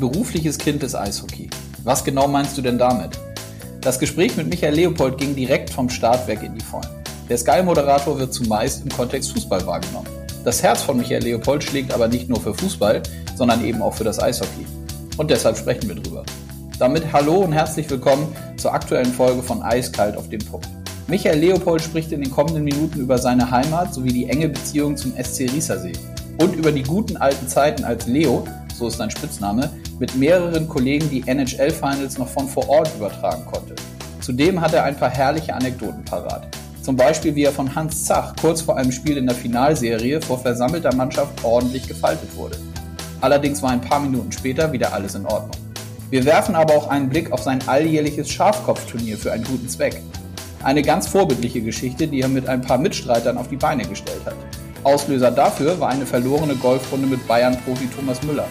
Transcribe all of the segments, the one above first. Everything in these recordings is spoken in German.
berufliches Kind des Eishockey. Was genau meinst du denn damit? Das Gespräch mit Michael Leopold ging direkt vom Start weg in die Vollen. Der Sky-Moderator wird zumeist im Kontext Fußball wahrgenommen. Das Herz von Michael Leopold schlägt aber nicht nur für Fußball, sondern eben auch für das Eishockey. Und deshalb sprechen wir drüber. Damit hallo und herzlich willkommen zur aktuellen Folge von Eiskalt auf dem Punkt. Michael Leopold spricht in den kommenden Minuten über seine Heimat sowie die enge Beziehung zum SC Riesersee und über die guten alten Zeiten als Leo, so ist sein Spitzname, mit mehreren Kollegen die NHL-Finals noch von vor Ort übertragen konnte. Zudem hat er ein paar herrliche Anekdoten parat. Zum Beispiel, wie er von Hans Zach kurz vor einem Spiel in der Finalserie vor versammelter Mannschaft ordentlich gefaltet wurde. Allerdings war ein paar Minuten später wieder alles in Ordnung. Wir werfen aber auch einen Blick auf sein alljährliches Schafkopfturnier für einen guten Zweck. Eine ganz vorbildliche Geschichte, die er mit ein paar Mitstreitern auf die Beine gestellt hat. Auslöser dafür war eine verlorene Golfrunde mit Bayern-Profi Thomas Müller.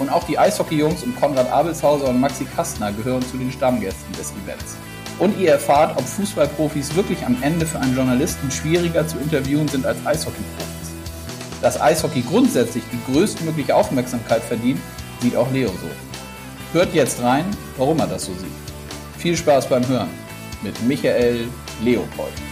Und auch die Eishockey-Jungs um Konrad Abelshauser und Maxi Kastner gehören zu den Stammgästen des Events. Und ihr erfahrt, ob Fußballprofis wirklich am Ende für einen Journalisten schwieriger zu interviewen sind als Eishockeyprofis. Dass Eishockey grundsätzlich die größtmögliche Aufmerksamkeit verdient, sieht auch Leo so. Hört jetzt rein, warum er das so sieht. Viel Spaß beim Hören mit Michael Leopold.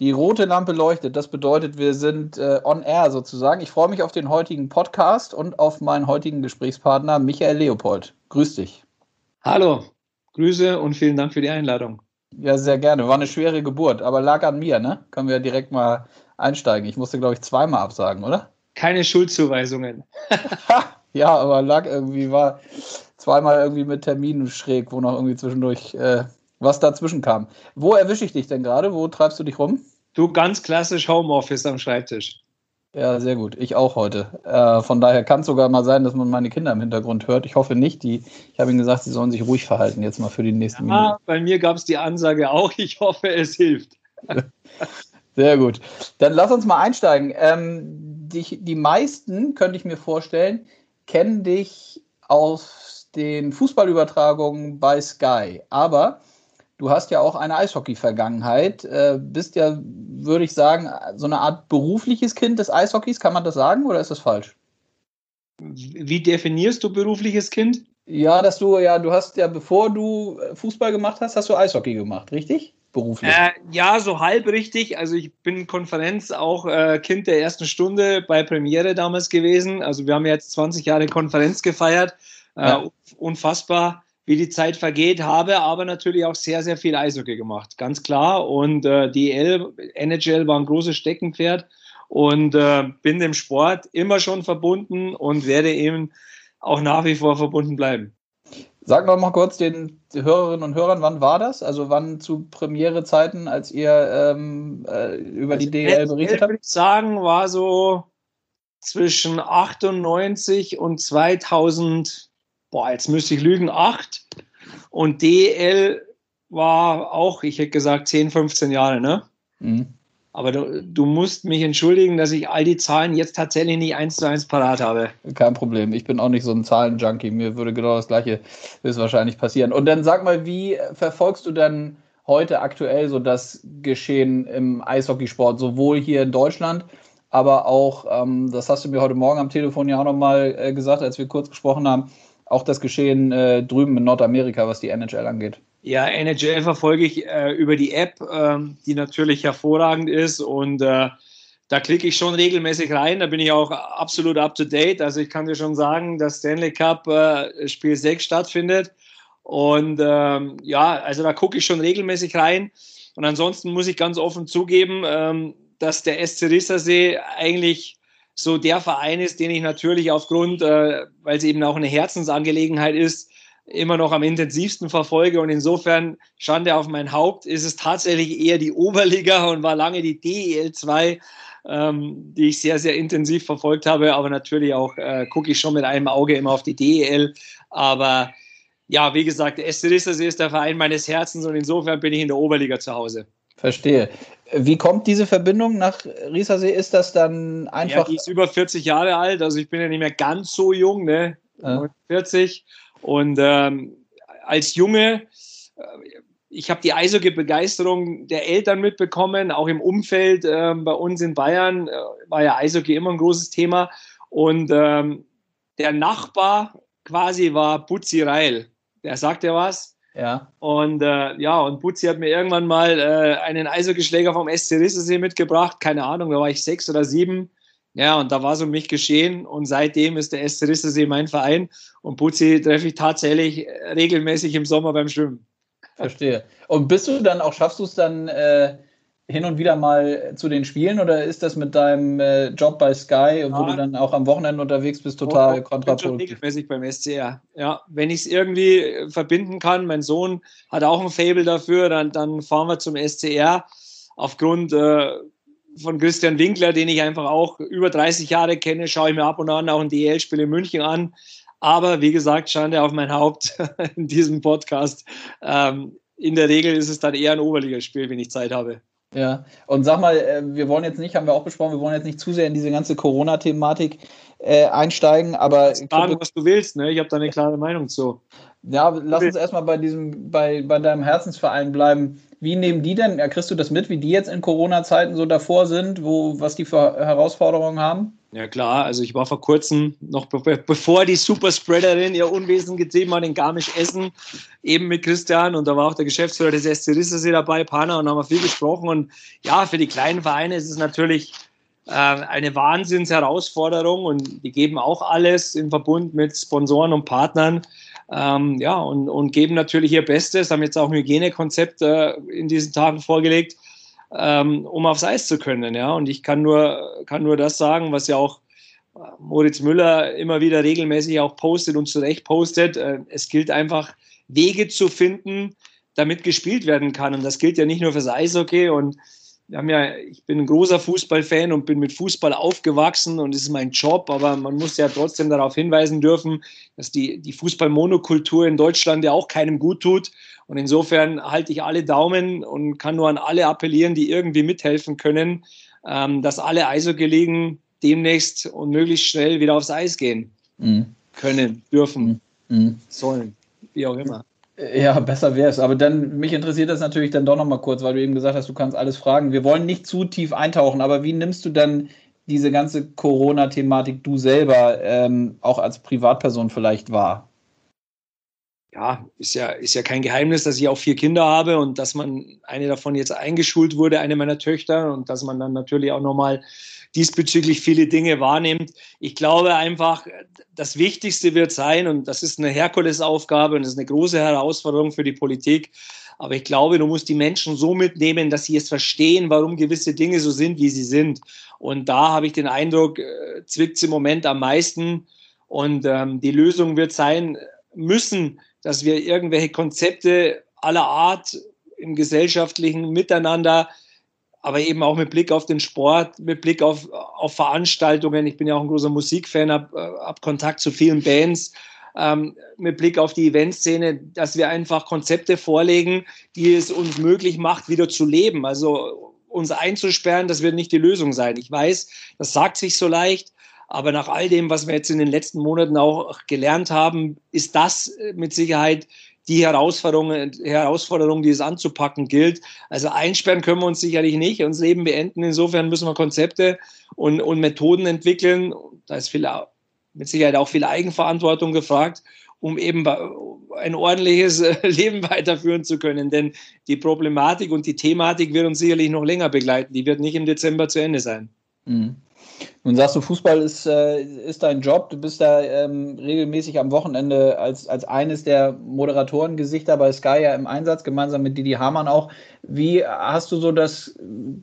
Die rote Lampe leuchtet. Das bedeutet, wir sind äh, on air sozusagen. Ich freue mich auf den heutigen Podcast und auf meinen heutigen Gesprächspartner Michael Leopold. Grüß dich. Hallo, Grüße und vielen Dank für die Einladung. Ja, sehr gerne. War eine schwere Geburt, aber lag an mir, ne? Können wir direkt mal einsteigen. Ich musste, glaube ich, zweimal absagen, oder? Keine Schuldzuweisungen. ja, aber lag irgendwie, war zweimal irgendwie mit Terminen schräg, wo noch irgendwie zwischendurch äh, was dazwischen kam. Wo erwische ich dich denn gerade? Wo treibst du dich rum? Du ganz klassisch Homeoffice am Schreibtisch. Ja, sehr gut. Ich auch heute. Äh, von daher kann es sogar mal sein, dass man meine Kinder im Hintergrund hört. Ich hoffe nicht. Die, ich habe ihnen gesagt, sie sollen sich ruhig verhalten, jetzt mal für die nächsten ja, Minuten. Bei mir gab es die Ansage auch. Ich hoffe, es hilft. Sehr gut. Dann lass uns mal einsteigen. Ähm, die, die meisten, könnte ich mir vorstellen, kennen dich aus den Fußballübertragungen bei Sky. Aber Du hast ja auch eine Eishockey-Vergangenheit, äh, bist ja, würde ich sagen, so eine Art berufliches Kind des Eishockeys. Kann man das sagen oder ist das falsch? Wie definierst du berufliches Kind? Ja, dass du ja, du hast ja, bevor du Fußball gemacht hast, hast du Eishockey gemacht, richtig? Beruflich. Äh, ja, so halb richtig. Also ich bin Konferenz auch äh, Kind der ersten Stunde bei Premiere damals gewesen. Also wir haben jetzt 20 Jahre Konferenz gefeiert. Äh, ja. Unfassbar wie die Zeit vergeht, habe aber natürlich auch sehr, sehr viel Eishockey gemacht, ganz klar. Und äh, DL, NHL war ein großes Steckenpferd und äh, bin dem Sport immer schon verbunden und werde eben auch nach wie vor verbunden bleiben. Sag noch mal kurz den Hörerinnen und Hörern, wann war das? Also wann zu Premiere-Zeiten, als ihr ähm, äh, über also die DL berichtet habt? würde ich sagen, war so zwischen 98 und 2000 boah, jetzt müsste ich lügen, acht. Und DL war auch, ich hätte gesagt, 10, 15 Jahre, ne? Mhm. Aber du, du, musst mich entschuldigen, dass ich all die Zahlen jetzt tatsächlich nicht eins zu eins parat habe. Kein Problem. Ich bin auch nicht so ein Zahlenjunkie. Mir würde genau das Gleiche höchstwahrscheinlich passieren. Und dann sag mal, wie verfolgst du denn heute aktuell so das Geschehen im Eishockeysport, sowohl hier in Deutschland, aber auch, ähm, das hast du mir heute Morgen am Telefon ja auch nochmal äh, gesagt, als wir kurz gesprochen haben, auch das Geschehen äh, drüben in Nordamerika, was die NHL angeht? Ja, NHL verfolge ich äh, über die App, äh, die natürlich hervorragend ist und äh, da klicke ich schon regelmäßig rein, da bin ich auch absolut up to date. Also ich kann dir schon sagen, dass Stanley Cup äh, Spiel 6 stattfindet. Und ähm, ja, also da gucke ich schon regelmäßig rein. Und ansonsten muss ich ganz offen zugeben, ähm, dass der SC Rissersee eigentlich so der Verein ist, den ich natürlich aufgrund, äh, weil es eben auch eine Herzensangelegenheit ist, immer noch am intensivsten verfolge. Und insofern, Schande auf mein Haupt, ist es tatsächlich eher die Oberliga und war lange die DEL 2, ähm, die ich sehr, sehr intensiv verfolgt habe. Aber natürlich auch äh, gucke ich schon mit einem Auge immer auf die DEL. Aber ja, wie gesagt, der SC ist der Verein meines Herzens und insofern bin ich in der Oberliga zu Hause. Verstehe. Wie kommt diese Verbindung nach Riesersee? Ist das dann einfach. Ja, die ist über 40 Jahre alt, also ich bin ja nicht mehr ganz so jung, ne? Ja. 40. Und ähm, als Junge, äh, ich habe die Eishockey-Begeisterung der Eltern mitbekommen, auch im Umfeld äh, bei uns in Bayern äh, war ja Eishockey immer ein großes Thema. Und ähm, der Nachbar quasi war Butzi Reil. Der sagt ja was. Ja. Und äh, ja, und Butzi hat mir irgendwann mal äh, einen Eishockeyschläger vom SC Rissesee mitgebracht. Keine Ahnung, da war ich sechs oder sieben. Ja, und da war so um mich geschehen. Und seitdem ist der SC Rissesee mein Verein. Und Butzi treffe ich tatsächlich regelmäßig im Sommer beim Schwimmen. Verstehe. Und bist du dann auch, schaffst du es dann äh, hin und wieder mal zu den Spielen oder ist das mit deinem äh, Job bei Sky, wo ja. du dann auch am Wochenende unterwegs bist, total oh, kontraproduktiv? regelmäßig beim SCR. Ja, wenn ich es irgendwie verbinden kann, mein Sohn hat auch ein Fable dafür, dann, dann fahren wir zum SCR. Aufgrund äh, von Christian Winkler, den ich einfach auch über 30 Jahre kenne, schaue ich mir ab und an auch ein DL-Spiel in München an. Aber wie gesagt, Schande auf mein Haupt in diesem Podcast. Ähm, in der Regel ist es dann eher ein Oberligaspiel, wenn ich Zeit habe. Ja, und sag mal, äh, wir wollen jetzt nicht, haben wir auch besprochen, wir wollen jetzt nicht zu sehr in diese ganze Corona-Thematik äh, einsteigen, aber. Sagen, was du willst, ne? Ich habe da eine klare Meinung zu. Ja, lass uns erstmal bei diesem, bei, bei deinem Herzensverein bleiben. Wie nehmen die denn, kriegst du das mit, wie die jetzt in Corona-Zeiten so davor sind, wo, was die für Herausforderungen haben? Ja klar, also ich war vor kurzem, noch be bevor die Superspreaderin ihr Unwesen getrieben hat in Garmisch-Essen, eben mit Christian und da war auch der Geschäftsführer des SC Rissersee dabei, Pana, und haben wir viel gesprochen und ja, für die kleinen Vereine ist es natürlich äh, eine Wahnsinnsherausforderung und die geben auch alles im Verbund mit Sponsoren und Partnern, ähm, ja, und, und geben natürlich ihr Bestes, haben jetzt auch ein Hygienekonzept äh, in diesen Tagen vorgelegt, ähm, um aufs Eis zu können. Ja? Und ich kann nur, kann nur das sagen, was ja auch äh, Moritz Müller immer wieder regelmäßig auch postet und zurecht postet. Äh, es gilt einfach, Wege zu finden, damit gespielt werden kann. Und das gilt ja nicht nur fürs Eishockey. Und wir haben ja, ich bin ein großer Fußballfan und bin mit Fußball aufgewachsen und es ist mein Job, aber man muss ja trotzdem darauf hinweisen dürfen, dass die, die Fußballmonokultur in Deutschland ja auch keinem gut tut. Und insofern halte ich alle Daumen und kann nur an alle appellieren, die irgendwie mithelfen können, ähm, dass alle Eishockey-Ligen demnächst und möglichst schnell wieder aufs Eis gehen mhm. können, dürfen, mhm. sollen, wie auch immer. Ja, besser wäre es. Aber dann, mich interessiert das natürlich dann doch nochmal kurz, weil du eben gesagt hast, du kannst alles fragen. Wir wollen nicht zu tief eintauchen, aber wie nimmst du dann diese ganze Corona-Thematik du selber ähm, auch als Privatperson vielleicht wahr? Ja, ist ja, ist ja kein Geheimnis, dass ich auch vier Kinder habe und dass man eine davon jetzt eingeschult wurde, eine meiner Töchter, und dass man dann natürlich auch nochmal diesbezüglich viele Dinge wahrnimmt. Ich glaube einfach, das Wichtigste wird sein, und das ist eine Herkulesaufgabe und das ist eine große Herausforderung für die Politik, aber ich glaube, du musst die Menschen so mitnehmen, dass sie es verstehen, warum gewisse Dinge so sind, wie sie sind. Und da habe ich den Eindruck, äh, zwickt es im Moment am meisten. Und ähm, die Lösung wird sein müssen, dass wir irgendwelche Konzepte aller Art im gesellschaftlichen Miteinander aber eben auch mit Blick auf den Sport, mit Blick auf, auf Veranstaltungen. Ich bin ja auch ein großer Musikfan, habe äh, hab Kontakt zu vielen Bands. Ähm, mit Blick auf die Eventszene, dass wir einfach Konzepte vorlegen, die es uns möglich macht, wieder zu leben. Also uns einzusperren, das wird nicht die Lösung sein. Ich weiß, das sagt sich so leicht, aber nach all dem, was wir jetzt in den letzten Monaten auch gelernt haben, ist das mit Sicherheit die Herausforderungen, Herausforderung, die es anzupacken gilt. Also einsperren können wir uns sicherlich nicht, uns Leben beenden. Insofern müssen wir Konzepte und, und Methoden entwickeln. Da ist viel, mit Sicherheit auch viel Eigenverantwortung gefragt, um eben ein ordentliches Leben weiterführen zu können. Denn die Problematik und die Thematik wird uns sicherlich noch länger begleiten. Die wird nicht im Dezember zu Ende sein. Mhm. Nun sagst du, Fußball ist, äh, ist dein Job. Du bist da ähm, regelmäßig am Wochenende als, als eines der Moderatorengesichter bei Sky ja im Einsatz, gemeinsam mit Didi Hamann auch. Wie hast du so das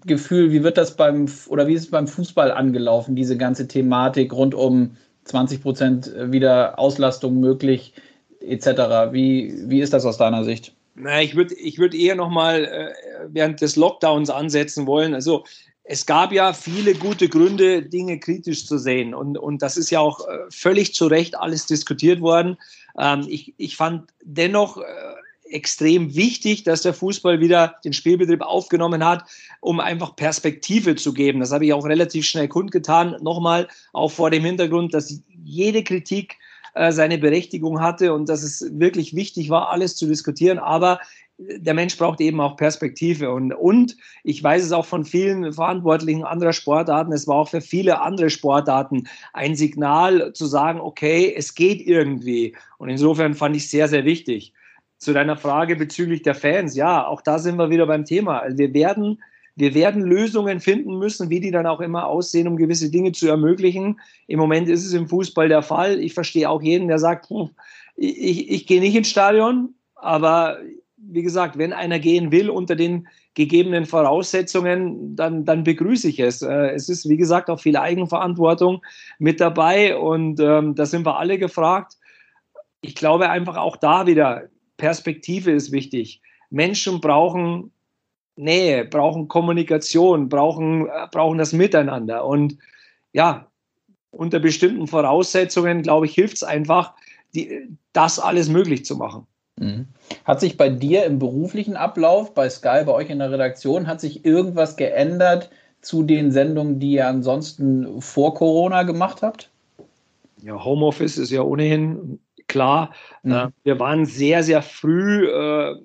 Gefühl, wie wird das beim oder wie ist es beim Fußball angelaufen, diese ganze Thematik rund um 20 Prozent wieder Auslastung möglich, etc. Wie, wie ist das aus deiner Sicht? Na, ich würde ich würd eher nochmal äh, während des Lockdowns ansetzen wollen. Also es gab ja viele gute Gründe, Dinge kritisch zu sehen. Und, und das ist ja auch äh, völlig zu Recht alles diskutiert worden. Ähm, ich, ich fand dennoch äh, extrem wichtig, dass der Fußball wieder den Spielbetrieb aufgenommen hat, um einfach Perspektive zu geben. Das habe ich auch relativ schnell kundgetan. Nochmal, auch vor dem Hintergrund, dass jede Kritik äh, seine Berechtigung hatte und dass es wirklich wichtig war, alles zu diskutieren. Aber der Mensch braucht eben auch Perspektive. Und, und ich weiß es auch von vielen Verantwortlichen anderer Sportarten, es war auch für viele andere Sportarten ein Signal zu sagen, okay, es geht irgendwie. Und insofern fand ich sehr, sehr wichtig. Zu deiner Frage bezüglich der Fans, ja, auch da sind wir wieder beim Thema. Also wir werden, wir werden Lösungen finden müssen, wie die dann auch immer aussehen, um gewisse Dinge zu ermöglichen. Im Moment ist es im Fußball der Fall. Ich verstehe auch jeden, der sagt, ich, ich, ich gehe nicht ins Stadion, aber wie gesagt, wenn einer gehen will unter den gegebenen Voraussetzungen, dann, dann begrüße ich es. Äh, es ist, wie gesagt, auch viel Eigenverantwortung mit dabei und ähm, da sind wir alle gefragt. Ich glaube einfach auch da wieder, Perspektive ist wichtig. Menschen brauchen Nähe, brauchen Kommunikation, brauchen, äh, brauchen das Miteinander. Und ja, unter bestimmten Voraussetzungen, glaube ich, hilft es einfach, die, das alles möglich zu machen. Mhm. Hat sich bei dir im beruflichen Ablauf, bei Sky, bei euch in der Redaktion, hat sich irgendwas geändert zu den Sendungen, die ihr ansonsten vor Corona gemacht habt? Ja, Homeoffice ist ja ohnehin klar. Mhm. Äh, wir waren sehr, sehr früh äh,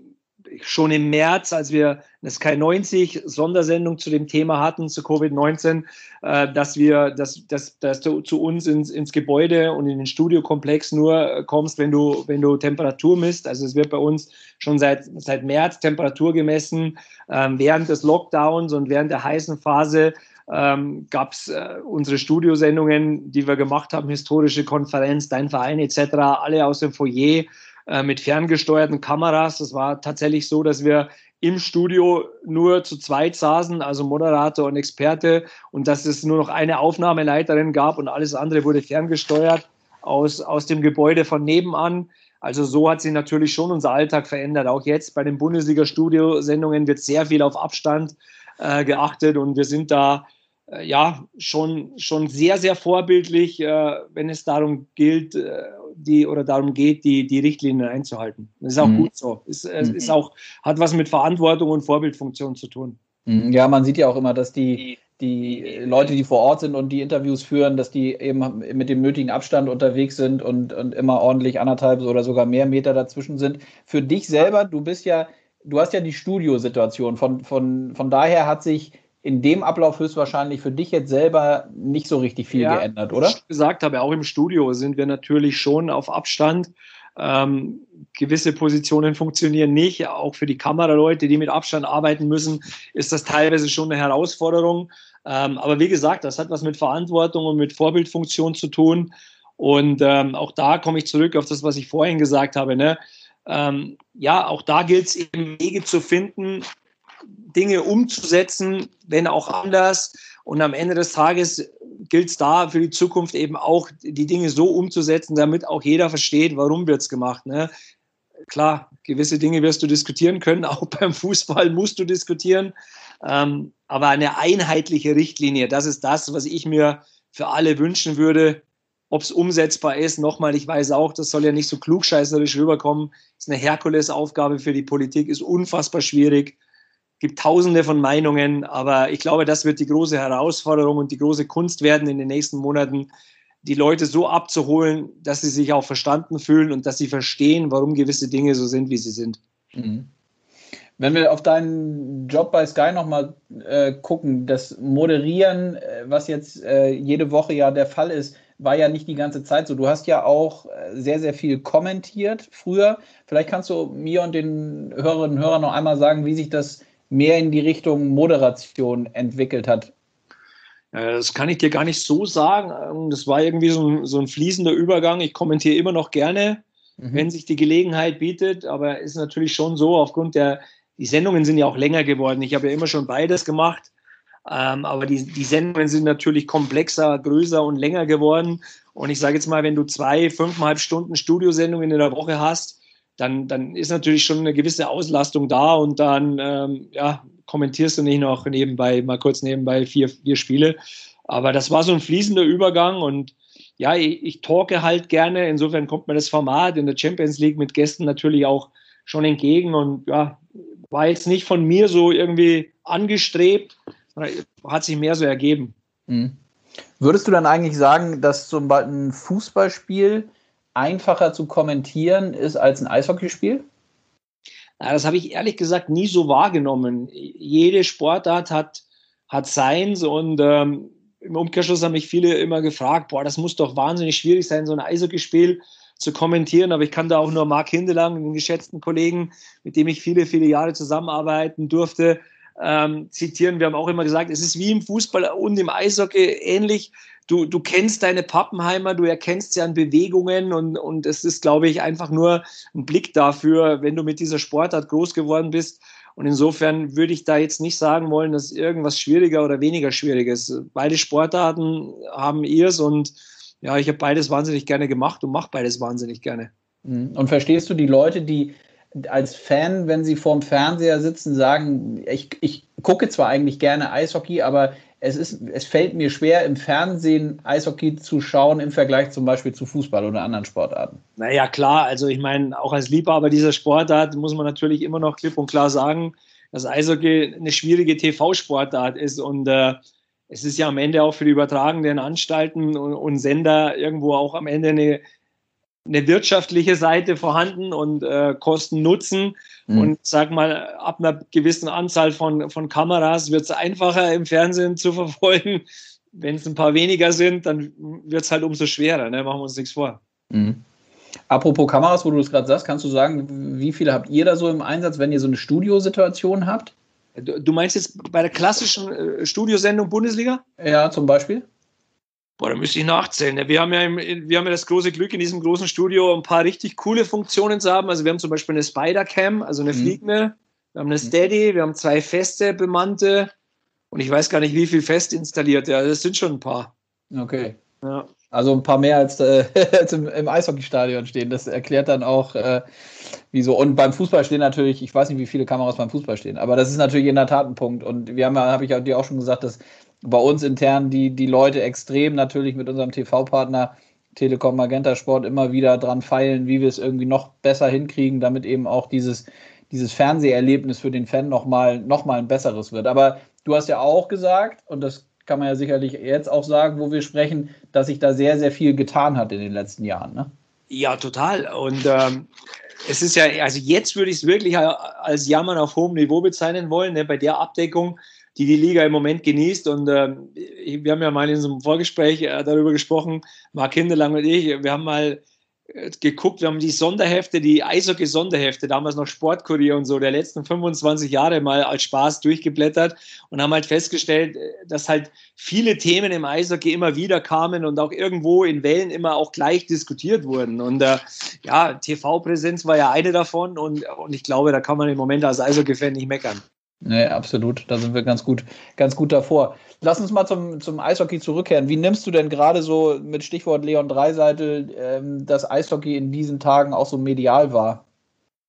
schon im März, als wir eine Sky 90 Sondersendung zu dem Thema hatten, zu Covid-19, äh, dass wir, dass, dass, dass du zu uns ins, ins Gebäude und in den Studiokomplex nur kommst, wenn du, wenn du Temperatur misst. Also es wird bei uns schon seit, seit März Temperatur gemessen. Ähm, während des Lockdowns und während der heißen Phase ähm, gab es äh, unsere Studiosendungen, die wir gemacht haben, historische Konferenz, Dein Verein etc., alle aus dem Foyer äh, mit ferngesteuerten Kameras. Das war tatsächlich so, dass wir im Studio nur zu zweit saßen, also Moderator und Experte, und dass es nur noch eine Aufnahmeleiterin gab und alles andere wurde ferngesteuert aus, aus dem Gebäude von nebenan. Also so hat sich natürlich schon unser Alltag verändert. Auch jetzt bei den Bundesliga-Studiosendungen wird sehr viel auf Abstand äh, geachtet und wir sind da äh, ja schon, schon sehr, sehr vorbildlich, äh, wenn es darum gilt, äh, die oder darum geht, die, die Richtlinien einzuhalten. Das ist auch mhm. gut so. Es ist, mhm. ist auch, hat was mit Verantwortung und Vorbildfunktion zu tun. Mhm. Ja, man sieht ja auch immer, dass die, die Leute, die vor Ort sind und die Interviews führen, dass die eben mit dem nötigen Abstand unterwegs sind und, und immer ordentlich anderthalb oder sogar mehr Meter dazwischen sind. Für dich selber, du bist ja, du hast ja die Studiosituation. Von, von, von daher hat sich in dem Ablauf höchstwahrscheinlich für dich jetzt selber nicht so richtig viel ja, geändert, oder? Wie ich gesagt habe, auch im Studio sind wir natürlich schon auf Abstand. Ähm, gewisse Positionen funktionieren nicht. Auch für die Kameraleute, die mit Abstand arbeiten müssen, ist das teilweise schon eine Herausforderung. Ähm, aber wie gesagt, das hat was mit Verantwortung und mit Vorbildfunktion zu tun. Und ähm, auch da komme ich zurück auf das, was ich vorhin gesagt habe. Ne? Ähm, ja, auch da gilt es eben Wege zu finden, Dinge umzusetzen, wenn auch anders. Und am Ende des Tages gilt es da für die Zukunft eben auch, die Dinge so umzusetzen, damit auch jeder versteht, warum wird es gemacht. Ne? Klar, gewisse Dinge wirst du diskutieren können, auch beim Fußball musst du diskutieren. Ähm, aber eine einheitliche Richtlinie, das ist das, was ich mir für alle wünschen würde. Ob es umsetzbar ist, nochmal, ich weiß auch, das soll ja nicht so klugscheißerisch rüberkommen. Das ist eine Herkulesaufgabe für die Politik, ist unfassbar schwierig gibt tausende von Meinungen, aber ich glaube, das wird die große Herausforderung und die große Kunst werden in den nächsten Monaten, die Leute so abzuholen, dass sie sich auch verstanden fühlen und dass sie verstehen, warum gewisse Dinge so sind, wie sie sind. Mhm. Wenn wir auf deinen Job bei Sky nochmal äh, gucken, das Moderieren, äh, was jetzt äh, jede Woche ja der Fall ist, war ja nicht die ganze Zeit so. Du hast ja auch äh, sehr, sehr viel kommentiert früher. Vielleicht kannst du mir und den Hörerinnen und Hörern noch einmal sagen, wie sich das mehr in die Richtung Moderation entwickelt hat? Das kann ich dir gar nicht so sagen. Ähm, das war irgendwie so ein, so ein fließender Übergang. Ich kommentiere immer noch gerne, mhm. wenn sich die Gelegenheit bietet, aber ist natürlich schon so, aufgrund der, die Sendungen sind ja auch länger geworden. Ich habe ja immer schon beides gemacht, ähm, aber die, die Sendungen sind natürlich komplexer, größer und länger geworden. Und ich sage jetzt mal, wenn du zwei, fünfeinhalb Stunden Studiosendungen in der Woche hast, dann, dann ist natürlich schon eine gewisse Auslastung da und dann ähm, ja, kommentierst du nicht noch nebenbei, mal kurz nebenbei vier, vier Spiele. Aber das war so ein fließender Übergang und ja, ich, ich talke halt gerne. Insofern kommt mir das Format in der Champions League mit Gästen natürlich auch schon entgegen und ja, war jetzt nicht von mir so irgendwie angestrebt, hat sich mehr so ergeben. Mhm. Würdest du dann eigentlich sagen, dass zum Beispiel ein Fußballspiel einfacher zu kommentieren ist als ein Eishockeyspiel? das habe ich ehrlich gesagt nie so wahrgenommen. Jede Sportart hat, hat seins und ähm, im Umkehrschluss haben mich viele immer gefragt, boah, das muss doch wahnsinnig schwierig sein, so ein Eishockeyspiel zu kommentieren, aber ich kann da auch nur Marc Hindelang, den geschätzten Kollegen, mit dem ich viele, viele Jahre zusammenarbeiten durfte, ähm, zitieren. Wir haben auch immer gesagt, es ist wie im Fußball und im Eishockey ähnlich. Du, du kennst deine Pappenheimer, du erkennst sie an Bewegungen und, und es ist, glaube ich, einfach nur ein Blick dafür, wenn du mit dieser Sportart groß geworden bist. Und insofern würde ich da jetzt nicht sagen wollen, dass irgendwas schwieriger oder weniger schwierig ist. Beide Sportarten haben ihrs und ja, ich habe beides wahnsinnig gerne gemacht und mache beides wahnsinnig gerne. Mhm. Und verstehst du die Leute, die als Fan, wenn sie vorm Fernseher sitzen, sagen, ich, ich gucke zwar eigentlich gerne Eishockey, aber es, ist, es fällt mir schwer, im Fernsehen Eishockey zu schauen im Vergleich zum Beispiel zu Fußball oder anderen Sportarten. Naja, klar, also ich meine, auch als Liebhaber dieser Sportart muss man natürlich immer noch klipp und klar sagen, dass Eishockey eine schwierige TV-Sportart ist und äh, es ist ja am Ende auch für die übertragenden Anstalten und, und Sender irgendwo auch am Ende eine eine wirtschaftliche Seite vorhanden und äh, Kosten Nutzen. Mhm. Und sag mal, ab einer gewissen Anzahl von, von Kameras wird es einfacher im Fernsehen zu verfolgen. Wenn es ein paar weniger sind, dann wird es halt umso schwerer. Ne? Machen wir uns nichts vor. Mhm. Apropos Kameras, wo du das gerade sagst, kannst du sagen, wie viele habt ihr da so im Einsatz, wenn ihr so eine Studiosituation habt? Du meinst jetzt bei der klassischen äh, Studiosendung Bundesliga? Ja, zum Beispiel. Boah, da müsste ich nachzählen. Wir haben, ja im, wir haben ja das große Glück, in diesem großen Studio ein paar richtig coole Funktionen zu haben. Also wir haben zum Beispiel eine Spider-Cam, also eine mhm. fliegende. Wir haben eine mhm. Steady, wir haben zwei feste bemannte und ich weiß gar nicht, wie viel fest installiert. Ja, das sind schon ein paar. Okay. Ja. Also ein paar mehr als, äh, als im, im, Eishockeystadion stehen. Das erklärt dann auch, äh, wieso. Und beim Fußball stehen natürlich, ich weiß nicht, wie viele Kameras beim Fußball stehen, aber das ist natürlich in der Tat ein Punkt. Und wir haben ja, habe ich dir auch schon gesagt, dass bei uns intern die, die Leute extrem natürlich mit unserem TV-Partner Telekom Magenta Sport immer wieder dran feilen, wie wir es irgendwie noch besser hinkriegen, damit eben auch dieses, dieses Fernseherlebnis für den Fan nochmal noch mal ein besseres wird. Aber du hast ja auch gesagt, und das kann man ja sicherlich jetzt auch sagen, wo wir sprechen, dass sich da sehr, sehr viel getan hat in den letzten Jahren. Ne? Ja, total. Und ähm, es ist ja, also jetzt würde ich es wirklich als Jammern auf hohem Niveau bezeichnen wollen, ne, bei der Abdeckung die die Liga im Moment genießt. Und äh, wir haben ja mal in so einem Vorgespräch äh, darüber gesprochen, Marc Hindelang und ich, wir haben mal äh, geguckt, wir haben die Sonderhefte, die Eishockey-Sonderhefte, damals noch Sportkurier und so, der letzten 25 Jahre mal als Spaß durchgeblättert und haben halt festgestellt, äh, dass halt viele Themen im Eishockey immer wieder kamen und auch irgendwo in Wellen immer auch gleich diskutiert wurden. Und äh, ja, TV-Präsenz war ja eine davon und, und ich glaube, da kann man im Moment als Eishockey-Fan nicht meckern. Nee, absolut. Da sind wir ganz gut, ganz gut davor. Lass uns mal zum, zum Eishockey zurückkehren. Wie nimmst du denn gerade so mit Stichwort Leon Dreiseitel ähm, das Eishockey in diesen Tagen auch so medial wahr?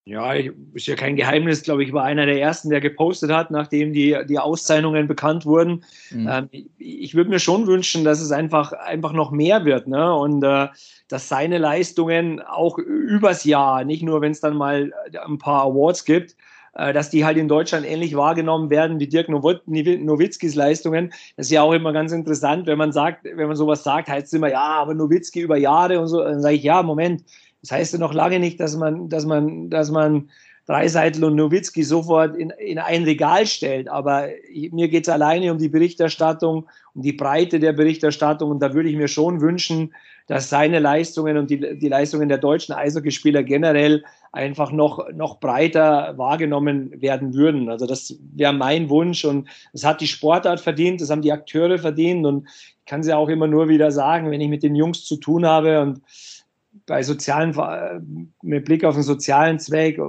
Ja, ich, ist ja kein Geheimnis, glaube ich, war einer der ersten, der gepostet hat, nachdem die, die Auszeichnungen bekannt wurden. Mhm. Ähm, ich, ich würde mir schon wünschen, dass es einfach, einfach noch mehr wird ne? und äh, dass seine Leistungen auch übers Jahr, nicht nur wenn es dann mal ein paar Awards gibt, dass die halt in Deutschland ähnlich wahrgenommen werden wie Dirk Nowitzkis Leistungen. Das ist ja auch immer ganz interessant, wenn man sagt, wenn man sowas sagt, heißt es immer, ja, aber Nowitzki über Jahre und so. Dann sage ich, ja, Moment, das heißt ja noch lange nicht, dass man, dass man, dass man Dreiseitel und Nowitzki sofort in, in ein Regal stellt. Aber mir geht es alleine um die Berichterstattung, um die Breite der Berichterstattung. Und da würde ich mir schon wünschen, dass seine Leistungen und die, die Leistungen der deutschen Eishockeyspieler generell einfach noch, noch breiter wahrgenommen werden würden. Also das wäre mein Wunsch und das hat die Sportart verdient, das haben die Akteure verdient und ich kann es ja auch immer nur wieder sagen, wenn ich mit den Jungs zu tun habe und bei sozialen, mit Blick auf den sozialen Zweck,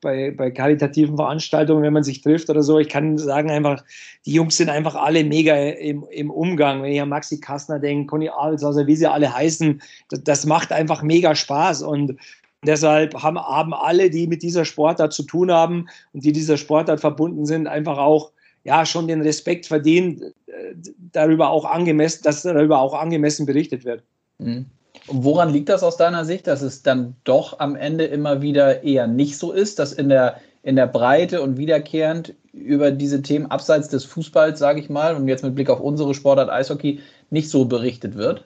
bei, bei karitativen Veranstaltungen, wenn man sich trifft oder so, ich kann sagen einfach, die Jungs sind einfach alle mega im, im Umgang. Wenn ich an Maxi Kastner denke, Conny Abelshauser, wie sie alle heißen, das, das macht einfach mega Spaß und Deshalb haben, haben alle, die mit dieser Sportart zu tun haben und die dieser Sportart verbunden sind, einfach auch ja schon den Respekt verdient, äh, darüber auch angemessen, dass darüber auch angemessen berichtet wird. Mhm. Und woran liegt das aus deiner Sicht, dass es dann doch am Ende immer wieder eher nicht so ist, dass in der, in der Breite und wiederkehrend über diese Themen abseits des Fußballs, sage ich mal, und jetzt mit Blick auf unsere Sportart Eishockey, nicht so berichtet wird?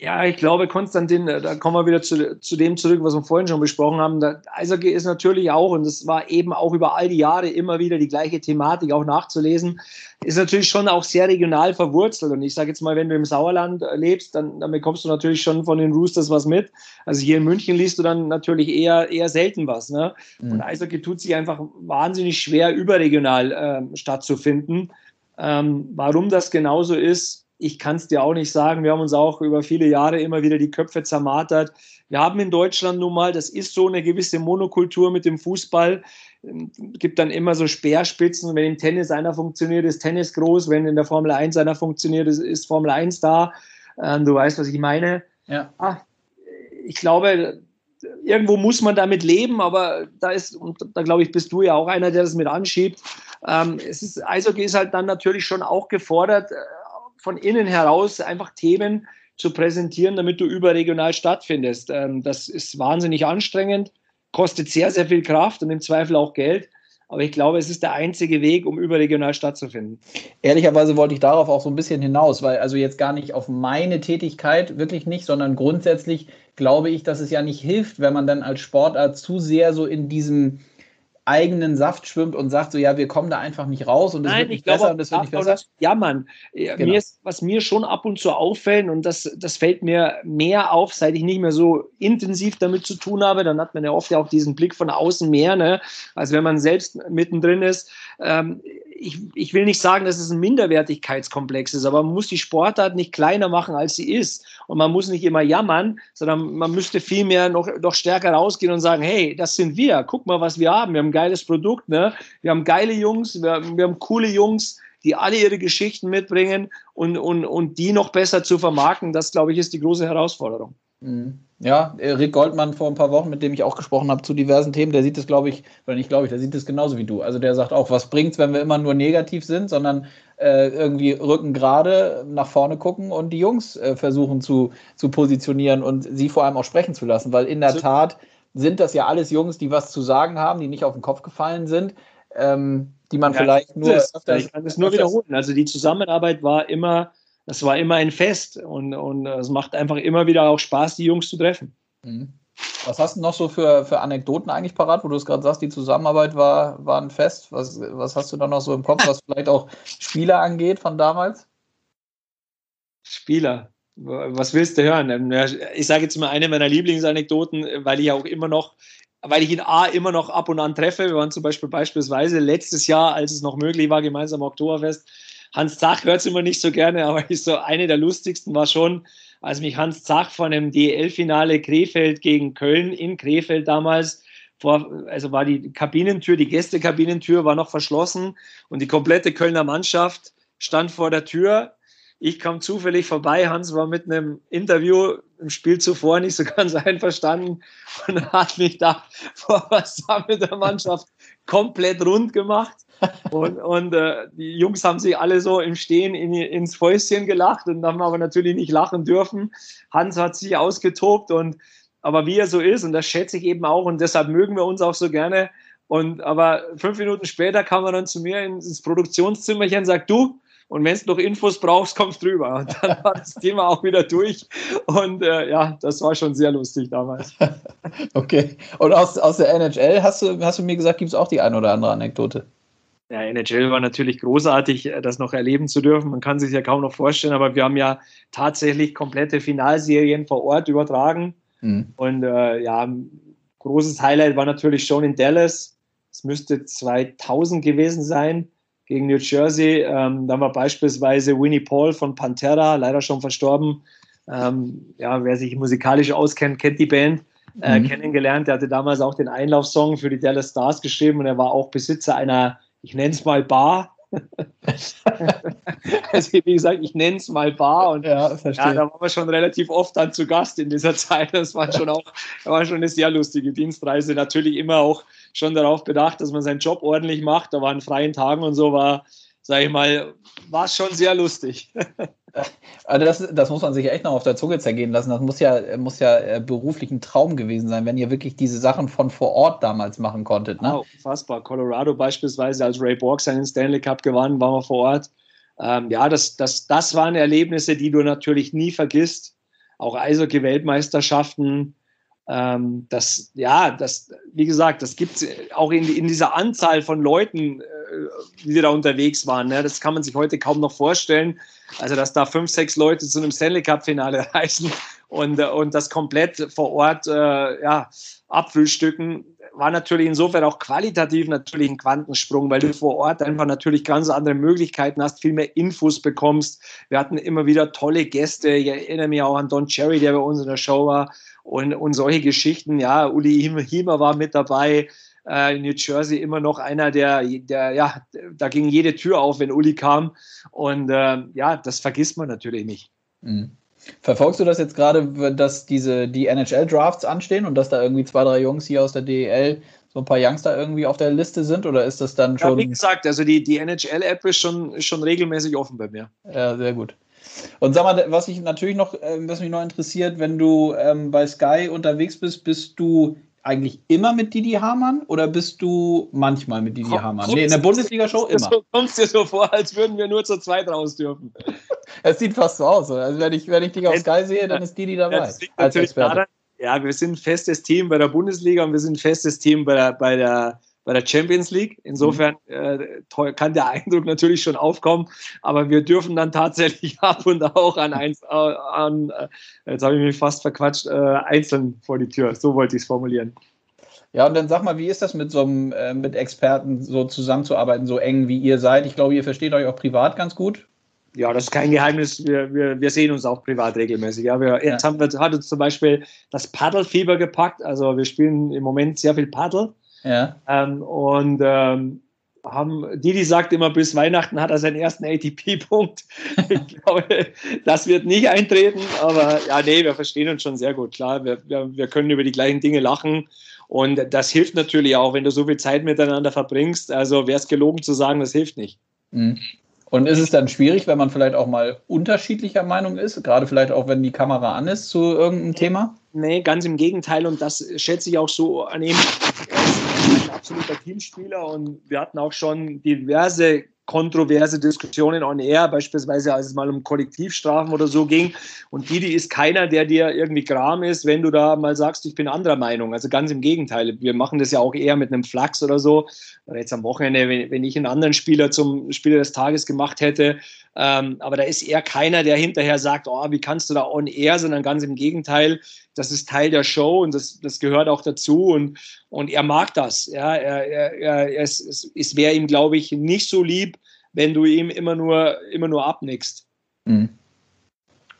Ja, ich glaube, Konstantin, äh, da kommen wir wieder zu, zu dem zurück, was wir vorhin schon besprochen haben. Der Eishockey ist natürlich auch, und das war eben auch über all die Jahre immer wieder die gleiche Thematik auch nachzulesen, ist natürlich schon auch sehr regional verwurzelt. Und ich sage jetzt mal, wenn du im Sauerland äh, lebst, dann, dann bekommst du natürlich schon von den Roosters was mit. Also hier in München liest du dann natürlich eher, eher selten was. Ne? Mhm. Und Eishockey tut sich einfach wahnsinnig schwer, überregional äh, stattzufinden. Ähm, warum das genauso ist, ich kann es dir auch nicht sagen. Wir haben uns auch über viele Jahre immer wieder die Köpfe zermartert. Wir haben in Deutschland nun mal, das ist so eine gewisse Monokultur mit dem Fußball. Es ähm, gibt dann immer so Speerspitzen. Wenn im Tennis einer funktioniert, ist Tennis groß. Wenn in der Formel 1 einer funktioniert, ist, ist Formel 1 da. Ähm, du weißt, was ich meine. Ja. Ah, ich glaube, irgendwo muss man damit leben, aber da ist, und da glaube ich, bist du ja auch einer, der das mit anschiebt. Ähm, es ist, Eishockey ist halt dann natürlich schon auch gefordert, von innen heraus einfach Themen zu präsentieren, damit du überregional stattfindest. Ähm, das ist wahnsinnig anstrengend, kostet sehr, sehr viel Kraft und im Zweifel auch Geld. Aber ich glaube, es ist der einzige Weg, um überregional stattzufinden. Ehrlicherweise wollte ich darauf auch so ein bisschen hinaus, weil also jetzt gar nicht auf meine Tätigkeit, wirklich nicht, sondern grundsätzlich glaube ich, dass es ja nicht hilft, wenn man dann als Sportart zu sehr so in diesem eigenen Saft schwimmt und sagt so, ja, wir kommen da einfach nicht raus und es wird nicht besser und es wird nicht besser. Ja, Mann. Genau. Mir ist, was mir schon ab und zu auffällt und das, das fällt mir mehr auf, seit ich nicht mehr so intensiv damit zu tun habe, dann hat man ja oft ja auch diesen Blick von außen mehr, ne, als wenn man selbst mittendrin ist. Ähm, ich, ich will nicht sagen, dass es ein Minderwertigkeitskomplex ist, aber man muss die Sportart nicht kleiner machen, als sie ist. Und man muss nicht immer jammern, sondern man müsste vielmehr noch, noch stärker rausgehen und sagen, hey, das sind wir, guck mal, was wir haben. Wir haben ein geiles Produkt, ne? wir haben geile Jungs, wir, wir haben coole Jungs, die alle ihre Geschichten mitbringen und, und, und die noch besser zu vermarkten. Das, glaube ich, ist die große Herausforderung. Mhm. Ja, Rick Goldmann vor ein paar Wochen, mit dem ich auch gesprochen habe zu diversen Themen, der sieht das, glaube ich, oder nicht glaube ich, der sieht das genauso wie du. Also der sagt auch, was bringt's, wenn wir immer nur negativ sind, sondern äh, irgendwie Rücken gerade nach vorne gucken und die Jungs äh, versuchen zu, zu positionieren und sie vor allem auch sprechen zu lassen, weil in der so. Tat sind das ja alles Jungs, die was zu sagen haben, die nicht auf den Kopf gefallen sind. Ähm, die man ja, vielleicht nur. ich kann es nur wiederholen. Also die Zusammenarbeit war immer das war immer ein Fest und, und es macht einfach immer wieder auch Spaß, die Jungs zu treffen. Mhm. Was hast du noch so für, für Anekdoten eigentlich parat, wo du es gerade sagst, die Zusammenarbeit war, war ein Fest? Was, was hast du da noch so im Kopf, was vielleicht auch Spieler angeht von damals? Spieler. Was willst du hören? Ähm, ich sage jetzt mal eine meiner Lieblingsanekdoten, weil ich auch immer noch, weil ich ihn A immer noch ab und an treffe. Wir waren zum Beispiel beispielsweise letztes Jahr, als es noch möglich war, gemeinsam Oktoberfest, Hans Zach hört es immer nicht so gerne, aber ist so eine der lustigsten war schon, als mich Hans Zach von dem DL-Finale Krefeld gegen Köln in Krefeld damals vor, also war die Kabinentür, die Gästekabinentür war noch verschlossen und die komplette Kölner Mannschaft stand vor der Tür. Ich kam zufällig vorbei. Hans war mit einem Interview im Spiel zuvor nicht so ganz einverstanden und hat mich da vor versammelter Mannschaft komplett rund gemacht. Und, und äh, die Jungs haben sich alle so im Stehen in, ins Fäustchen gelacht und haben aber natürlich nicht lachen dürfen. Hans hat sich ausgetobt und aber wie er so ist, und das schätze ich eben auch, und deshalb mögen wir uns auch so gerne. Und aber fünf Minuten später kam er dann zu mir ins Produktionszimmerchen und sagt, du, und wenn du noch Infos brauchst, kommst drüber. Und dann war das Thema auch wieder durch. Und äh, ja, das war schon sehr lustig damals. okay. Und aus, aus der NHL hast du, hast du mir gesagt, gibt es auch die eine oder andere Anekdote? Ja, NHL war natürlich großartig, äh, das noch erleben zu dürfen. Man kann sich ja kaum noch vorstellen, aber wir haben ja tatsächlich komplette Finalserien vor Ort übertragen. Mhm. Und äh, ja, großes Highlight war natürlich schon in Dallas. Es müsste 2000 gewesen sein gegen New Jersey. Ähm, da war beispielsweise Winnie Paul von Pantera, leider schon verstorben. Ähm, ja, wer sich musikalisch auskennt, kennt die Band. Äh, mhm. kennengelernt. Der hatte damals auch den Einlaufsong für die Dallas Stars geschrieben und er war auch Besitzer einer ich nenne es mal Bar. also wie gesagt, ich nenne es mal Bar und ja, ja, da waren wir schon relativ oft dann zu Gast in dieser Zeit. Das war schon auch, war schon eine sehr lustige Dienstreise. Natürlich immer auch schon darauf bedacht, dass man seinen Job ordentlich macht. Da waren freien Tagen und so war, sage ich mal, war es schon sehr lustig. Also das, das muss man sich echt noch auf der Zunge zergehen lassen. Das muss ja, muss ja äh, beruflich ein Traum gewesen sein, wenn ihr wirklich diese Sachen von vor Ort damals machen konntet. Ne? Oh, unfassbar. Colorado beispielsweise, als Ray Borg seinen Stanley Cup gewann, waren wir vor Ort. Ähm, ja, das, das, das waren Erlebnisse, die du natürlich nie vergisst. auch Eishockey-Weltmeisterschaften. Ähm, das, ja, das, wie gesagt, das gibt es auch in, in, dieser Anzahl von Leuten, äh, die da unterwegs waren. Ne? Das kann man sich heute kaum noch vorstellen. Also, dass da fünf, sechs Leute zu einem Stanley Cup-Finale reisen und, und das komplett vor Ort äh, ja, abfrühstücken, war natürlich insofern auch qualitativ natürlich ein Quantensprung, weil du vor Ort einfach natürlich ganz andere Möglichkeiten hast, viel mehr Infos bekommst. Wir hatten immer wieder tolle Gäste. Ich erinnere mich auch an Don Cherry, der bei uns in der Show war und, und solche Geschichten. Ja, Uli Hiemer war mit dabei. Äh, in New Jersey immer noch einer, der, der, ja, da ging jede Tür auf, wenn Uli kam. Und äh, ja, das vergisst man natürlich nicht. Mhm. Verfolgst du das jetzt gerade, dass diese die NHL-Drafts anstehen und dass da irgendwie zwei, drei Jungs hier aus der DEL so ein paar Youngster irgendwie auf der Liste sind oder ist das dann schon. Ja, wie gesagt, also die, die NHL-App ist schon, schon regelmäßig offen bei mir. Ja, sehr gut. Und sag mal, was ich natürlich noch, äh, was mich noch interessiert, wenn du ähm, bei Sky unterwegs bist, bist du eigentlich immer mit Didi Hamann oder bist du manchmal mit Didi Hamann? Nee, in der Bundesliga-Show immer. Du kommst dir so vor, als würden wir nur zur zweit raus dürfen. Es sieht fast so aus. Also wenn ich, wenn ich dich auf Sky sehe, dann ist Didi dabei. als Experte. ja, wir sind ein festes Team bei der Bundesliga und wir sind ein festes Team bei der, bei der bei der Champions League. Insofern äh, kann der Eindruck natürlich schon aufkommen, aber wir dürfen dann tatsächlich ab und auch an eins, äh, an, äh, jetzt habe ich mich fast verquatscht, äh, einzeln vor die Tür. So wollte ich es formulieren. Ja, und dann sag mal, wie ist das mit so einem, äh, mit Experten so zusammenzuarbeiten, so eng wie ihr seid? Ich glaube, ihr versteht euch auch privat ganz gut. Ja, das ist kein Geheimnis. Wir, wir, wir sehen uns auch privat regelmäßig. Ja, wir, jetzt haben wir, hat uns zum Beispiel das Paddelfieber gepackt. Also wir spielen im Moment sehr viel Paddel. Ja. Ähm, und ähm, haben, Didi sagt immer, bis Weihnachten hat er seinen ersten ATP-Punkt. ich glaube, das wird nicht eintreten, aber ja, nee, wir verstehen uns schon sehr gut. Klar, wir, wir, wir können über die gleichen Dinge lachen und das hilft natürlich auch, wenn du so viel Zeit miteinander verbringst. Also wäre es gelogen zu sagen, das hilft nicht. Mhm. Und ist es dann schwierig, wenn man vielleicht auch mal unterschiedlicher Meinung ist, gerade vielleicht auch, wenn die Kamera an ist zu irgendeinem Thema? Nee, ganz im Gegenteil. Und das schätze ich auch so an ihm. Er ist ein absoluter Teamspieler und wir hatten auch schon diverse kontroverse Diskussionen on air, beispielsweise als es mal um Kollektivstrafen oder so ging. Und Didi ist keiner, der dir irgendwie Gram ist, wenn du da mal sagst, ich bin anderer Meinung. Also ganz im Gegenteil. Wir machen das ja auch eher mit einem Flachs oder so. Jetzt am Wochenende, wenn ich einen anderen Spieler zum Spieler des Tages gemacht hätte. Ähm, aber da ist eher keiner, der hinterher sagt, oh, wie kannst du da on air, sondern ganz im Gegenteil. Das ist Teil der Show und das, das gehört auch dazu. Und, und er mag das. Ja, er, er, er, es, es, es wäre ihm, glaube ich, nicht so lieb, wenn du ihm immer nur, immer nur abnickst. Mhm.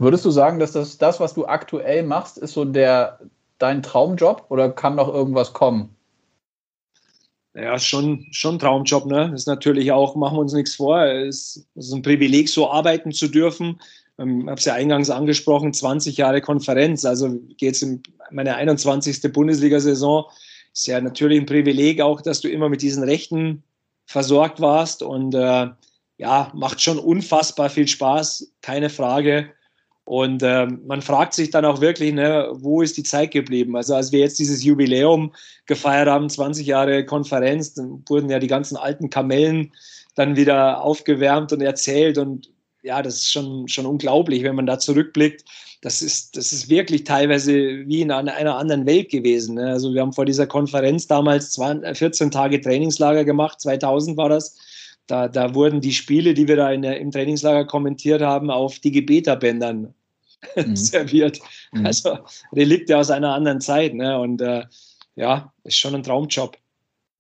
Würdest du sagen, dass das, das, was du aktuell machst, ist so der, dein Traumjob oder kann noch irgendwas kommen? Ja, schon, schon Traumjob, ne? Das ist natürlich auch, machen wir uns nichts vor, es ist ein Privileg, so arbeiten zu dürfen. Ähm, ich habe es ja eingangs angesprochen, 20 Jahre Konferenz, also geht es in meine 21. Bundesliga-Saison. Ist ja natürlich ein Privileg auch, dass du immer mit diesen Rechten versorgt warst und äh, ja, macht schon unfassbar viel Spaß, keine Frage. Und äh, man fragt sich dann auch wirklich, ne, wo ist die Zeit geblieben? Also als wir jetzt dieses Jubiläum gefeiert haben, 20 Jahre Konferenz, dann wurden ja die ganzen alten Kamellen dann wieder aufgewärmt und erzählt. Und ja, das ist schon, schon unglaublich, wenn man da zurückblickt. Das ist, das ist wirklich teilweise wie in einer, anderen Welt gewesen. Ne? Also wir haben vor dieser Konferenz damals 14 Tage Trainingslager gemacht, 2000 war das. Da, da wurden die Spiele, die wir da der, im Trainingslager kommentiert haben, auf Digibeta-Bändern mhm. serviert. Mhm. Also Relikte aus einer anderen Zeit. Ne? Und äh, ja, ist schon ein Traumjob.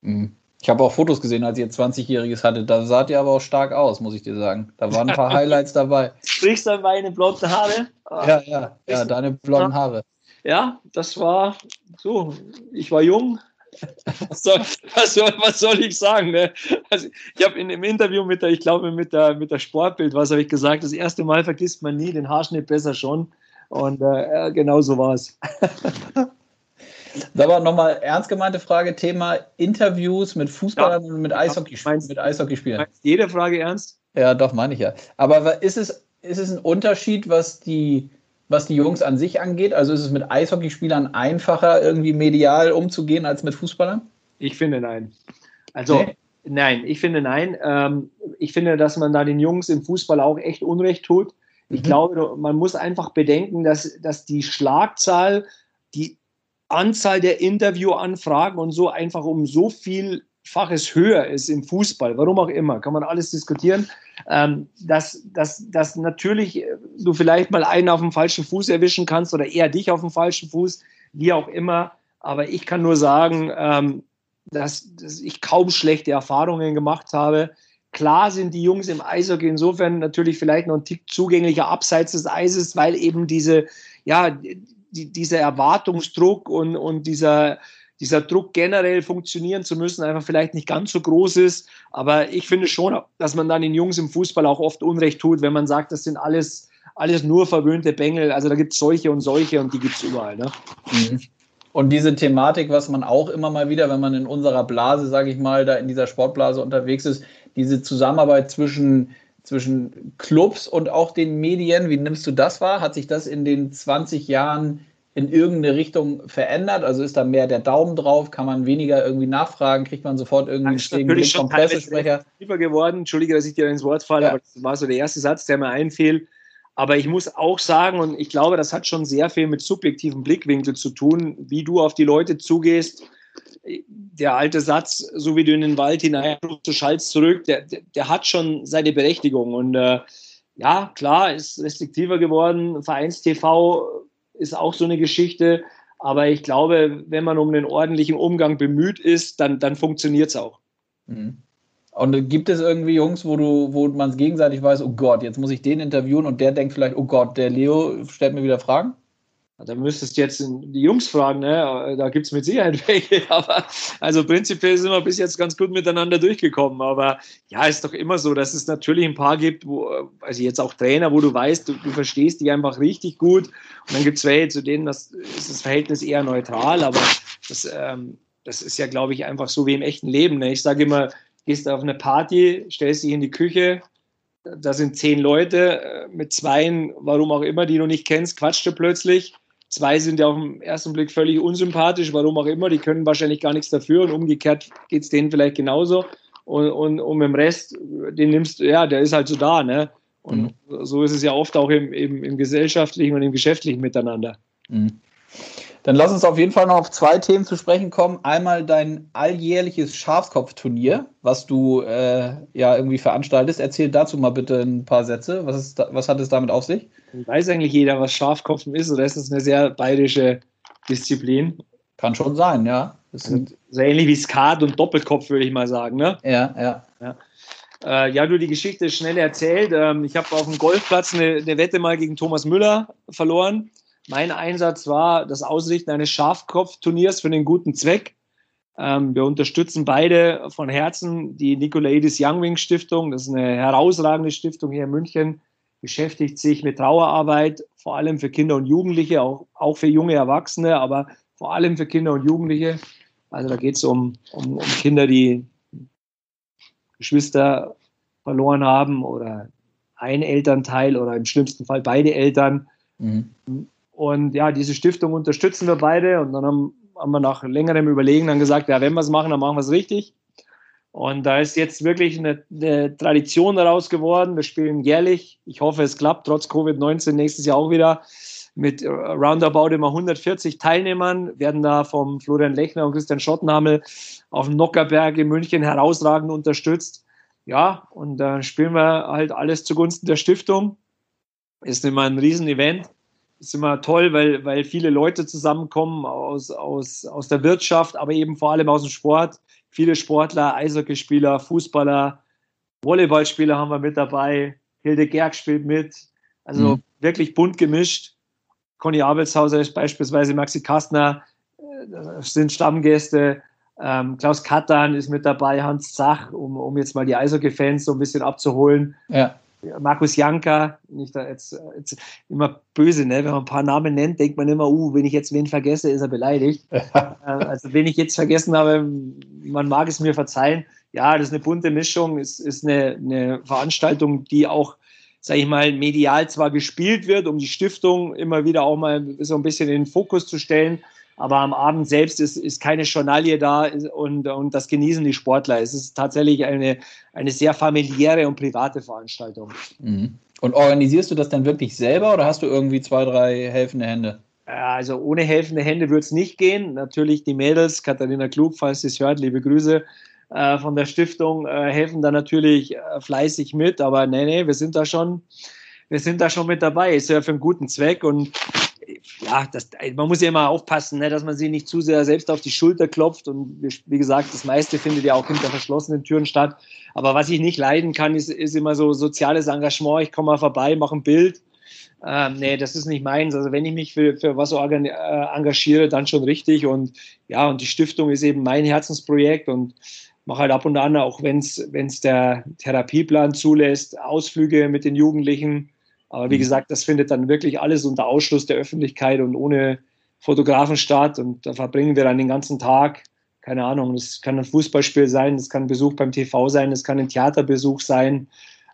Mhm. Ich habe auch Fotos gesehen, als ihr 20-Jähriges hattet. Da saht ihr aber auch stark aus, muss ich dir sagen. Da waren ein paar Highlights dabei. Sprichst du an meine blonden Haare? Ja, ja, ja, deine blonden Haare. Ja, das war so. Ich war jung. Was soll, was soll, was soll ich sagen? Ne? Also ich habe in dem Interview mit der, ich glaube mit der, mit der Sportbild, was habe ich gesagt? Das erste Mal vergisst man nie, den Haarschnitt besser schon. Und äh, genau so war es. Aber nochmal ernst gemeinte Frage: Thema Interviews mit Fußballern ja. und mit, Eishockey, meinst, mit Eishockeyspielern. Meinst jede Frage ernst? Ja, doch, meine ich ja. Aber ist es, ist es ein Unterschied, was die, was die Jungs an sich angeht? Also ist es mit Eishockeyspielern einfacher, irgendwie medial umzugehen als mit Fußballern? Ich finde nein. Also. Nee? Nein, ich finde nein. Ähm, ich finde, dass man da den Jungs im Fußball auch echt Unrecht tut Ich mhm. glaube, man muss einfach bedenken, dass, dass die Schlagzahl, die Anzahl der Interviewanfragen und so einfach um so vielfaches höher ist im Fußball, warum auch immer, kann man alles diskutieren, ähm, dass, dass, dass natürlich du vielleicht mal einen auf dem falschen Fuß erwischen kannst oder eher dich auf dem falschen Fuß, wie auch immer. Aber ich kann nur sagen, ähm, dass, dass ich kaum schlechte Erfahrungen gemacht habe. Klar sind die Jungs im Eishockey insofern natürlich vielleicht noch ein Tick zugänglicher abseits des Eises, weil eben diese, ja, die, dieser Erwartungsdruck und, und dieser, dieser Druck generell funktionieren zu müssen, einfach vielleicht nicht ganz so groß ist. Aber ich finde schon, dass man dann den Jungs im Fußball auch oft Unrecht tut, wenn man sagt, das sind alles, alles nur verwöhnte Bengel. Also da gibt es solche und solche und die gibt es überall. Ne? Mhm. Und diese Thematik, was man auch immer mal wieder, wenn man in unserer Blase, sage ich mal, da in dieser Sportblase unterwegs ist, diese Zusammenarbeit zwischen, zwischen Clubs und auch den Medien, wie nimmst du das wahr? Hat sich das in den 20 Jahren in irgendeine Richtung verändert? Also ist da mehr der Daumen drauf? Kann man weniger irgendwie nachfragen? Kriegt man sofort irgendwie einen vom Pressesprecher? geworden. Entschuldige, dass ich dir ins Wort falle, ja. aber das war so der erste Satz, der mir einfiel. Aber ich muss auch sagen, und ich glaube, das hat schon sehr viel mit subjektivem Blickwinkel zu tun, wie du auf die Leute zugehst. Der alte Satz, so wie du in den Wald hinein, du schallst zurück, der, der, hat schon seine Berechtigung. Und äh, ja, klar, ist restriktiver geworden. Vereins-TV ist auch so eine Geschichte. Aber ich glaube, wenn man um einen ordentlichen Umgang bemüht ist, dann, dann funktioniert es auch. Mhm. Und gibt es irgendwie Jungs, wo wo man es gegenseitig weiß, oh Gott, jetzt muss ich den interviewen und der denkt vielleicht, oh Gott, der Leo stellt mir wieder Fragen? Da müsstest du jetzt die Jungs fragen, ne? da gibt es mit Sicherheit welche. Aber also prinzipiell sind wir bis jetzt ganz gut miteinander durchgekommen. Aber ja, ist doch immer so, dass es natürlich ein paar gibt, wo, also jetzt auch Trainer, wo du weißt, du, du verstehst die einfach richtig gut. Und dann gibt es welche, zu denen das, ist das Verhältnis eher neutral. Aber das, ähm, das ist ja, glaube ich, einfach so wie im echten Leben. Ne? Ich sage immer, gehst auf eine Party, stellst dich in die Küche, da sind zehn Leute, äh, mit zweien, warum auch immer, die du nicht kennst, quatscht du plötzlich. Zwei sind ja auf den ersten Blick völlig unsympathisch, warum auch immer, die können wahrscheinlich gar nichts dafür und umgekehrt geht es denen vielleicht genauso. Und, und, und mit dem Rest, den nimmst du, ja, der ist halt so da, ne? Und mhm. so ist es ja oft auch im, im, im gesellschaftlichen und im geschäftlichen Miteinander. Mhm. Dann lass uns auf jeden Fall noch auf zwei Themen zu sprechen kommen. Einmal dein alljährliches Schafskopfturnier, was du äh, ja irgendwie veranstaltest. Erzähl dazu mal bitte ein paar Sätze. Was, ist da, was hat es damit auf sich? Weiß eigentlich jeder, was Schafkopfen ist, oder ist das eine sehr bayerische Disziplin? Kann schon sein, ja. Das sind so ähnlich wie Skat und Doppelkopf, würde ich mal sagen. Ne? Ja, ja. ja. Äh, ja, du die Geschichte schnell erzählt. Ähm, ich habe auf dem Golfplatz eine, eine, Wette mal gegen Thomas Müller verloren. Mein Einsatz war das Ausrichten eines Schafkopfturniers für einen guten Zweck. Ähm, wir unterstützen beide von Herzen die Nikolaidis Youngwing Stiftung. Das ist eine herausragende Stiftung hier in München. Beschäftigt sich mit Trauerarbeit, vor allem für Kinder und Jugendliche, auch, auch für junge Erwachsene, aber vor allem für Kinder und Jugendliche. Also da geht es um, um, um Kinder, die Geschwister verloren haben oder ein Elternteil oder im schlimmsten Fall beide Eltern. Mhm. Und ja, diese Stiftung unterstützen wir beide. Und dann haben, haben wir nach längerem Überlegen dann gesagt, ja, wenn wir es machen, dann machen wir es richtig. Und da ist jetzt wirklich eine, eine, Tradition daraus geworden. Wir spielen jährlich. Ich hoffe, es klappt trotz Covid-19 nächstes Jahr auch wieder mit roundabout immer 140 Teilnehmern, werden da vom Florian Lechner und Christian Schottenhamel auf dem Nockerberg in München herausragend unterstützt. Ja, und da spielen wir halt alles zugunsten der Stiftung. Ist immer ein Riesenevent ist immer toll, weil, weil viele Leute zusammenkommen aus, aus, aus der Wirtschaft, aber eben vor allem aus dem Sport. Viele Sportler, Eishockeyspieler, Fußballer, Volleyballspieler haben wir mit dabei. Hilde Gerg spielt mit. Also mhm. wirklich bunt gemischt. Conny Abelshauser ist beispielsweise, Maxi Kastner äh, sind Stammgäste. Ähm, Klaus Kattan ist mit dabei, Hans Zach, um, um jetzt mal die Eishockey-Fans so ein bisschen abzuholen. Ja. Markus Janka, nicht da jetzt, jetzt, immer böse, ne? wenn man ein paar Namen nennt, denkt man immer, uh, wenn ich jetzt wen vergesse, ist er beleidigt. Äh, also wenn ich jetzt vergessen habe, man mag es mir verzeihen. Ja, das ist eine bunte Mischung, es ist eine, eine Veranstaltung, die auch, sage ich mal, medial zwar gespielt wird, um die Stiftung immer wieder auch mal so ein bisschen in den Fokus zu stellen, aber am Abend selbst ist, ist keine Journalie da und, und das genießen die Sportler. Es ist tatsächlich eine, eine sehr familiäre und private Veranstaltung. Mhm. Und organisierst du das dann wirklich selber oder hast du irgendwie zwei, drei helfende Hände? Also ohne helfende Hände wird es nicht gehen. Natürlich die Mädels, Katharina Klug, falls sie es hört, liebe Grüße äh, von der Stiftung, äh, helfen da natürlich äh, fleißig mit. Aber nee, nee, wir sind da schon, wir sind da schon mit dabei. Ist ja für einen guten Zweck und ja, das, man muss ja immer aufpassen, ne, dass man sie nicht zu sehr selbst auf die Schulter klopft. Und wie gesagt, das meiste findet ja auch hinter verschlossenen Türen statt. Aber was ich nicht leiden kann, ist, ist immer so soziales Engagement. Ich komme mal vorbei, mache ein Bild. Ähm, nee, das ist nicht meins. Also wenn ich mich für, für was äh, engagiere, dann schon richtig. Und ja, und die Stiftung ist eben mein Herzensprojekt und mache halt ab und an, auch wenn es der Therapieplan zulässt, Ausflüge mit den Jugendlichen aber wie mhm. gesagt, das findet dann wirklich alles unter Ausschluss der Öffentlichkeit und ohne Fotografen statt. Und da verbringen wir dann den ganzen Tag, keine Ahnung, das kann ein Fußballspiel sein, das kann ein Besuch beim TV sein, das kann ein Theaterbesuch sein.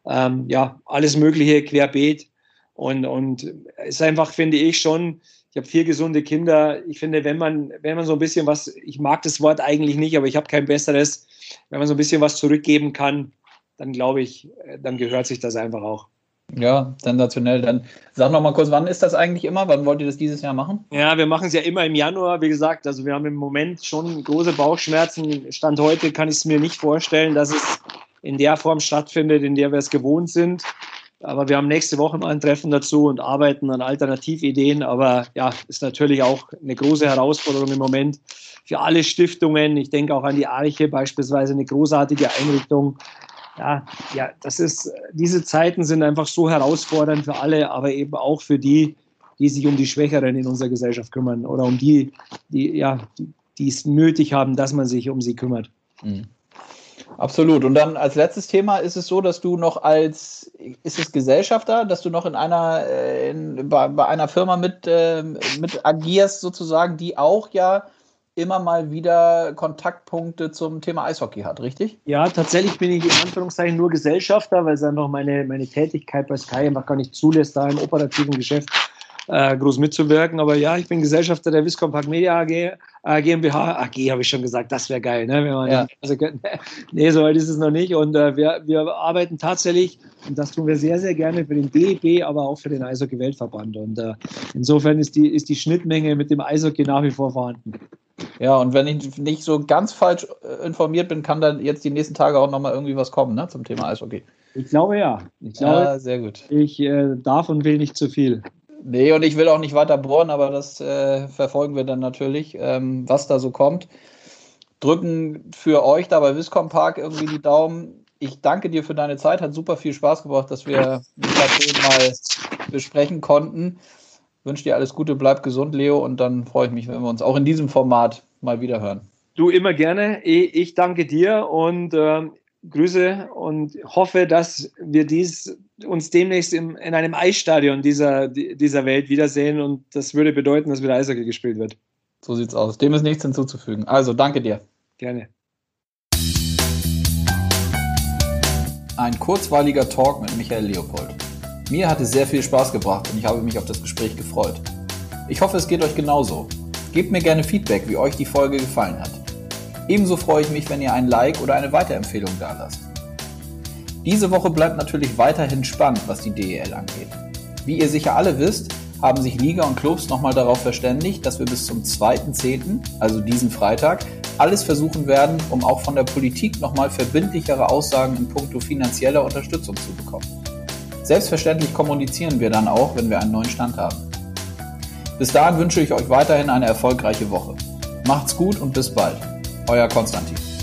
Ähm, ja, alles Mögliche querbeet. Und, und es ist einfach, finde ich schon, ich habe vier gesunde Kinder. Ich finde, wenn man, wenn man so ein bisschen was, ich mag das Wort eigentlich nicht, aber ich habe kein besseres, wenn man so ein bisschen was zurückgeben kann, dann glaube ich, dann gehört sich das einfach auch. Ja, sensationell. Dann sag noch mal kurz, wann ist das eigentlich immer? Wann wollt ihr das dieses Jahr machen? Ja, wir machen es ja immer im Januar, wie gesagt. Also wir haben im Moment schon große Bauchschmerzen. Stand heute kann ich es mir nicht vorstellen, dass es in der Form stattfindet, in der wir es gewohnt sind. Aber wir haben nächste Woche mal ein Treffen dazu und arbeiten an Alternativideen. Aber ja, ist natürlich auch eine große Herausforderung im Moment für alle Stiftungen. Ich denke auch an die Arche beispielsweise, eine großartige Einrichtung ja, ja, das ist, diese Zeiten sind einfach so herausfordernd für alle, aber eben auch für die, die sich um die Schwächeren in unserer Gesellschaft kümmern oder um die, die, ja, die es nötig haben, dass man sich um sie kümmert. Mhm. Absolut. Und dann als letztes Thema ist es so, dass du noch als, ist es Gesellschafter, dass du noch in einer, äh, in, bei, bei einer Firma mit, äh, mit agierst sozusagen, die auch ja immer mal wieder Kontaktpunkte zum Thema Eishockey hat, richtig? Ja, tatsächlich bin ich in Anführungszeichen nur Gesellschafter, weil es einfach meine, meine Tätigkeit bei Sky einfach gar nicht zulässt, da im operativen Geschäft äh, groß mitzuwirken. Aber ja, ich bin Gesellschafter der Viscom Park Media AG, äh, GmbH. AG habe ich schon gesagt, das wäre geil, ne? Wenn man ja. also, nee, so weit ist es noch nicht. Und äh, wir, wir arbeiten tatsächlich, und das tun wir sehr, sehr gerne für den DEB, aber auch für den Eishockey-Weltverband. Und äh, insofern ist die, ist die Schnittmenge mit dem Eishockey nach wie vor vorhanden. Ja, und wenn ich nicht so ganz falsch äh, informiert bin, kann dann jetzt die nächsten Tage auch nochmal irgendwie was kommen ne, zum Thema Eishockey. Ich glaube ja. Ich glaube, ja, sehr gut. Ich äh, darf und will nicht zu viel. Nee, und ich will auch nicht weiter bohren, aber das äh, verfolgen wir dann natürlich, ähm, was da so kommt. Drücken für euch da bei Viscom Park irgendwie die Daumen. Ich danke dir für deine Zeit, hat super viel Spaß gebracht, dass wir das mal besprechen konnten wünsche dir alles Gute, bleib gesund, Leo, und dann freue ich mich, wenn wir uns auch in diesem Format mal wieder hören. Du immer gerne. Ich danke dir und äh, Grüße und hoffe, dass wir dies uns demnächst im, in einem Eisstadion dieser, dieser Welt wiedersehen und das würde bedeuten, dass wieder Eishockey gespielt wird. So sieht's aus. Dem ist nichts hinzuzufügen. Also danke dir. Gerne. Ein kurzweiliger Talk mit Michael Leopold. Mir hat es sehr viel Spaß gebracht und ich habe mich auf das Gespräch gefreut. Ich hoffe, es geht euch genauso. Gebt mir gerne Feedback, wie euch die Folge gefallen hat. Ebenso freue ich mich, wenn ihr ein Like oder eine Weiterempfehlung dalasst. Diese Woche bleibt natürlich weiterhin spannend, was die DEL angeht. Wie ihr sicher alle wisst, haben sich Liga und Clubs nochmal darauf verständigt, dass wir bis zum 2.10., also diesen Freitag, alles versuchen werden, um auch von der Politik nochmal verbindlichere Aussagen in puncto finanzieller Unterstützung zu bekommen. Selbstverständlich kommunizieren wir dann auch, wenn wir einen neuen Stand haben. Bis dahin wünsche ich euch weiterhin eine erfolgreiche Woche. Macht's gut und bis bald. Euer Konstantin.